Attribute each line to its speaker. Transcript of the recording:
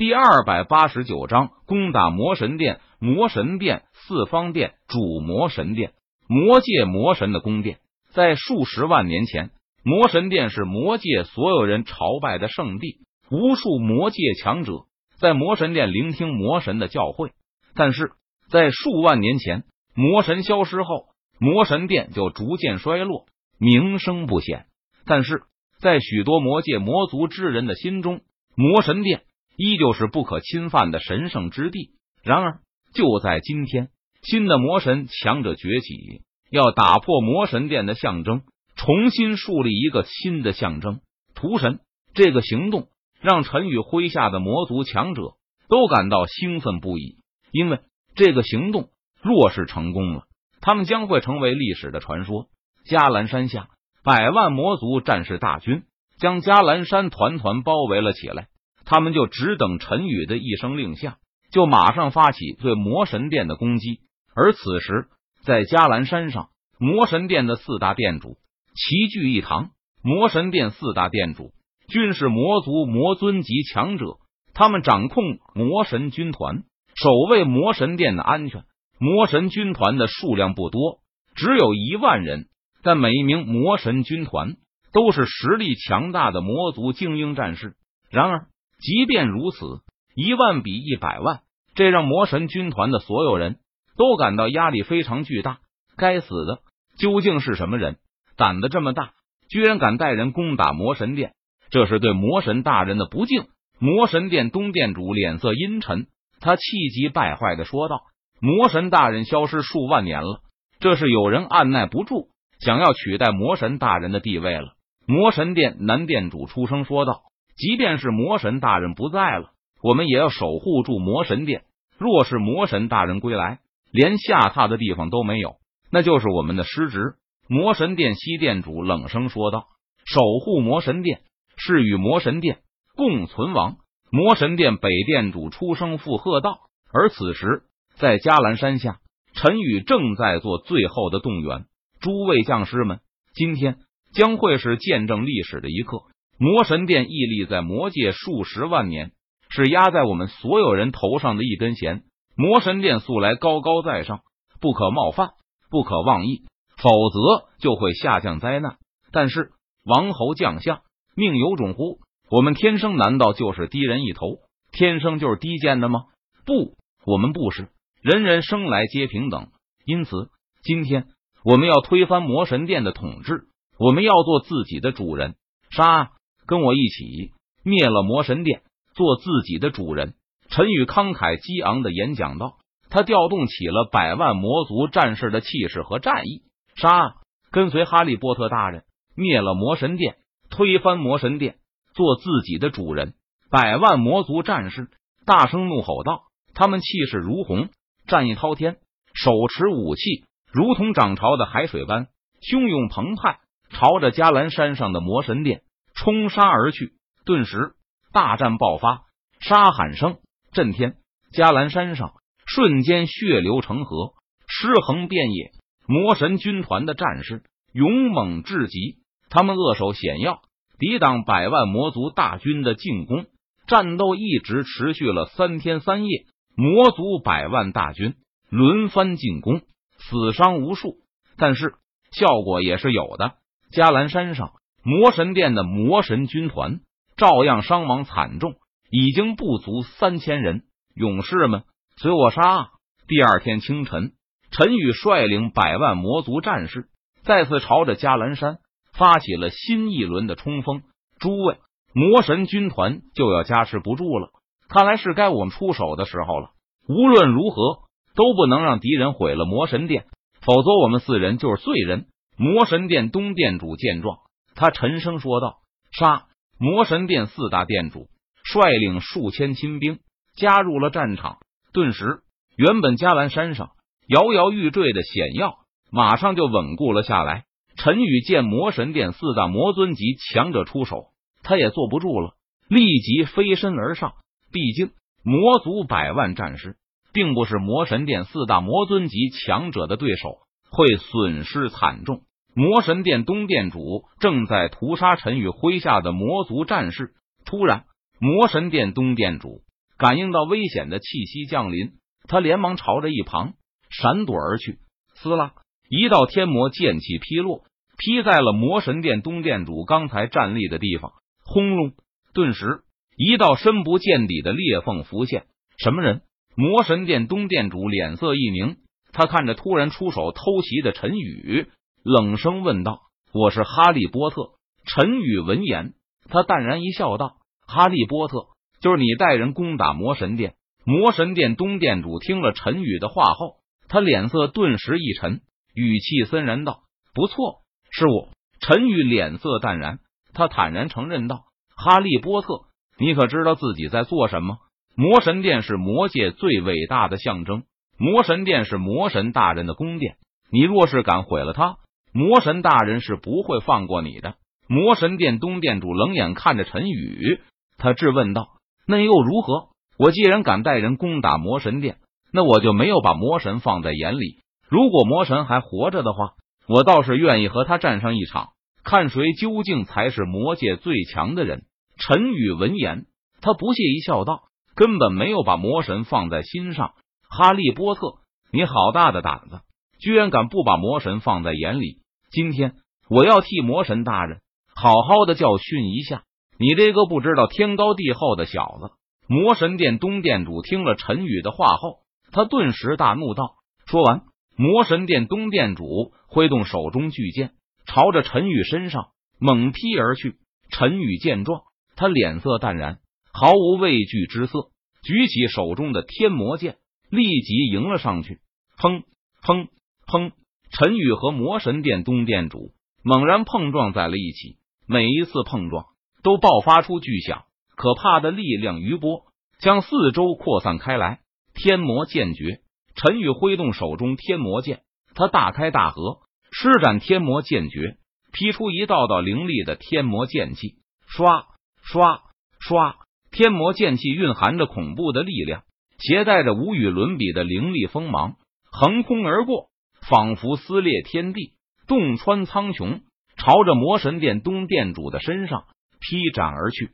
Speaker 1: 第二百八十九章攻打魔神殿。魔神殿四方殿主魔神殿，魔界魔神的宫殿。在数十万年前，魔神殿是魔界所有人朝拜的圣地，无数魔界强者在魔神殿聆听魔神的教诲。但是在数万年前，魔神消失后，魔神殿就逐渐衰落，名声不显。但是在许多魔界魔族之人的心中，魔神殿依旧是不可侵犯的神圣之地。然而，就在今天，新的魔神强者崛起，要打破魔神殿的象征，重新树立一个新的象征——屠神。这个行动让陈宇麾下的魔族强者都感到兴奋不已，因为这个行动若是成功了，他们将会成为历史的传说。迦兰山下，百万魔族战士大军将迦兰山团团包围了起来，他们就只等陈宇的一声令下。就马上发起对魔神殿的攻击，而此时在迦兰山上，魔神殿的四大殿主齐聚一堂。魔神殿四大殿主均是魔族魔尊级强者，他们掌控魔神军团，守卫魔神殿的安全。魔神军团的数量不多，只有一万人，但每一名魔神军团都是实力强大的魔族精英战士。然而，即便如此。一万比一百万，这让魔神军团的所有人都感到压力非常巨大。该死的，究竟是什么人，胆子这么大，居然敢带人攻打魔神殿？这是对魔神大人的不敬！魔神殿东殿主脸色阴沉，他气急败坏的说道：“魔神大人消失数万年了，这是有人按耐不住，想要取代魔神大人的地位了。”魔神殿男殿主出声说道：“即便是魔神大人不在了。”我们也要守护住魔神殿。若是魔神大人归来，连下榻的地方都没有，那就是我们的失职。魔神殿西殿主冷声说道：“守护魔神殿是与魔神殿共存亡。”魔神殿北殿主出声附和道。而此时，在迦兰山下，陈宇正在做最后的动员。诸位将士们，今天将会是见证历史的一刻。魔神殿屹立在魔界数十万年。是压在我们所有人头上的一根弦。魔神殿素来高高在上，不可冒犯，不可妄议，否则就会下降灾难。但是王侯将相命有种乎？我们天生难道就是低人一头？天生就是低贱的吗？不，我们不是，人人生来皆平等。因此，今天我们要推翻魔神殿的统治，我们要做自己的主人。杀！跟我一起灭了魔神殿！做自己的主人，陈宇慷慨激昂的演讲道：“他调动起了百万魔族战士的气势和战意，杀！跟随哈利波特大人灭了魔神殿，推翻魔神殿，做自己的主人。”百万魔族战士大声怒吼道：“他们气势如虹，战意滔天，手持武器如同涨潮的海水般汹涌澎湃，朝着迦兰山上的魔神殿冲杀而去。顿时。”大战爆发，杀喊声震天，迦兰山上瞬间血流成河，尸横遍野。魔神军团的战士勇猛至极，他们扼守险要，抵挡百万魔族大军的进攻。战斗一直持续了三天三夜，魔族百万大军轮番进攻，死伤无数，但是效果也是有的。迦兰山上魔神殿的魔神军团。照样伤亡惨重，已经不足三千人。勇士们，随我杀！第二天清晨，陈宇率领百万魔族战士再次朝着迦兰山发起了新一轮的冲锋。诸位，魔神军团就要加持不住了，看来是该我们出手的时候了。无论如何，都不能让敌人毁了魔神殿，否则我们四人就是罪人。魔神殿东殿主见状，他沉声说道：“杀！”魔神殿四大殿主率领数千亲兵加入了战场，顿时，原本迦兰山上摇摇欲坠的险要马上就稳固了下来。陈宇见魔神殿四大魔尊级强者出手，他也坐不住了，立即飞身而上。毕竟，魔族百万战士并不是魔神殿四大魔尊级强者的对手，会损失惨重。魔神殿东殿主正在屠杀陈宇麾下的魔族战士，突然，魔神殿东殿主感应到危险的气息降临，他连忙朝着一旁闪躲而去。撕拉，一道天魔剑气劈落，劈在了魔神殿东殿主刚才站立的地方。轰隆！顿时，一道深不见底的裂缝浮现。什么人？魔神殿东殿主脸色一凝，他看着突然出手偷袭的陈宇，冷声问道：“我是哈利波特。”陈宇闻言，他淡然一笑，道：“哈利波特，就是你带人攻打魔神殿。”魔神殿东殿主听了陈宇的话后，他脸色顿时一沉，语气森然道：“不错，是我。”陈宇脸色淡然，他坦然承认道：“哈利波特，你可知道自己在做什么？魔神殿是魔界最伟大的象征，魔神殿是魔神大人的宫殿，你若是敢毁了它，魔神大人是不会放过你的。”魔神殿东殿主冷眼看着陈宇，他质问道：“那又如何？我既然敢带人攻打魔神殿，那我就没有把魔神放在眼里。如果魔神还活着的话，我倒是愿意和他战上一场，看谁究竟才是魔界最强的人。”陈宇闻言，他不屑一笑，道：“根本没有把魔神放在心上。哈利波特，你好大的胆子，居然敢不把魔神放在眼里！今天我要替魔神大人。”好好的教训一下你这个不知道天高地厚的小子！魔神殿东殿主听了陈宇的话后，他顿时大怒道：“说完，魔神殿东殿主挥动手中巨剑，朝着陈宇身上猛劈而去。陈宇见状，他脸色淡然，毫无畏惧之色，举起手中的天魔剑，立即迎了上去。砰砰砰！陈宇和魔神殿东殿主猛然碰撞在了一起。每一次碰撞都爆发出巨响，可怕的力量余波将四周扩散开来。天魔剑诀，陈宇挥动手中天魔剑，他大开大合，施展天魔剑诀，劈出一道道凌厉的天魔剑气。刷刷刷，天魔剑气蕴含着恐怖的力量，携带着无与伦比的凌厉锋芒，横空而过，仿佛撕裂天地，洞穿苍穹。朝着魔神殿东殿主的身上劈斩而去。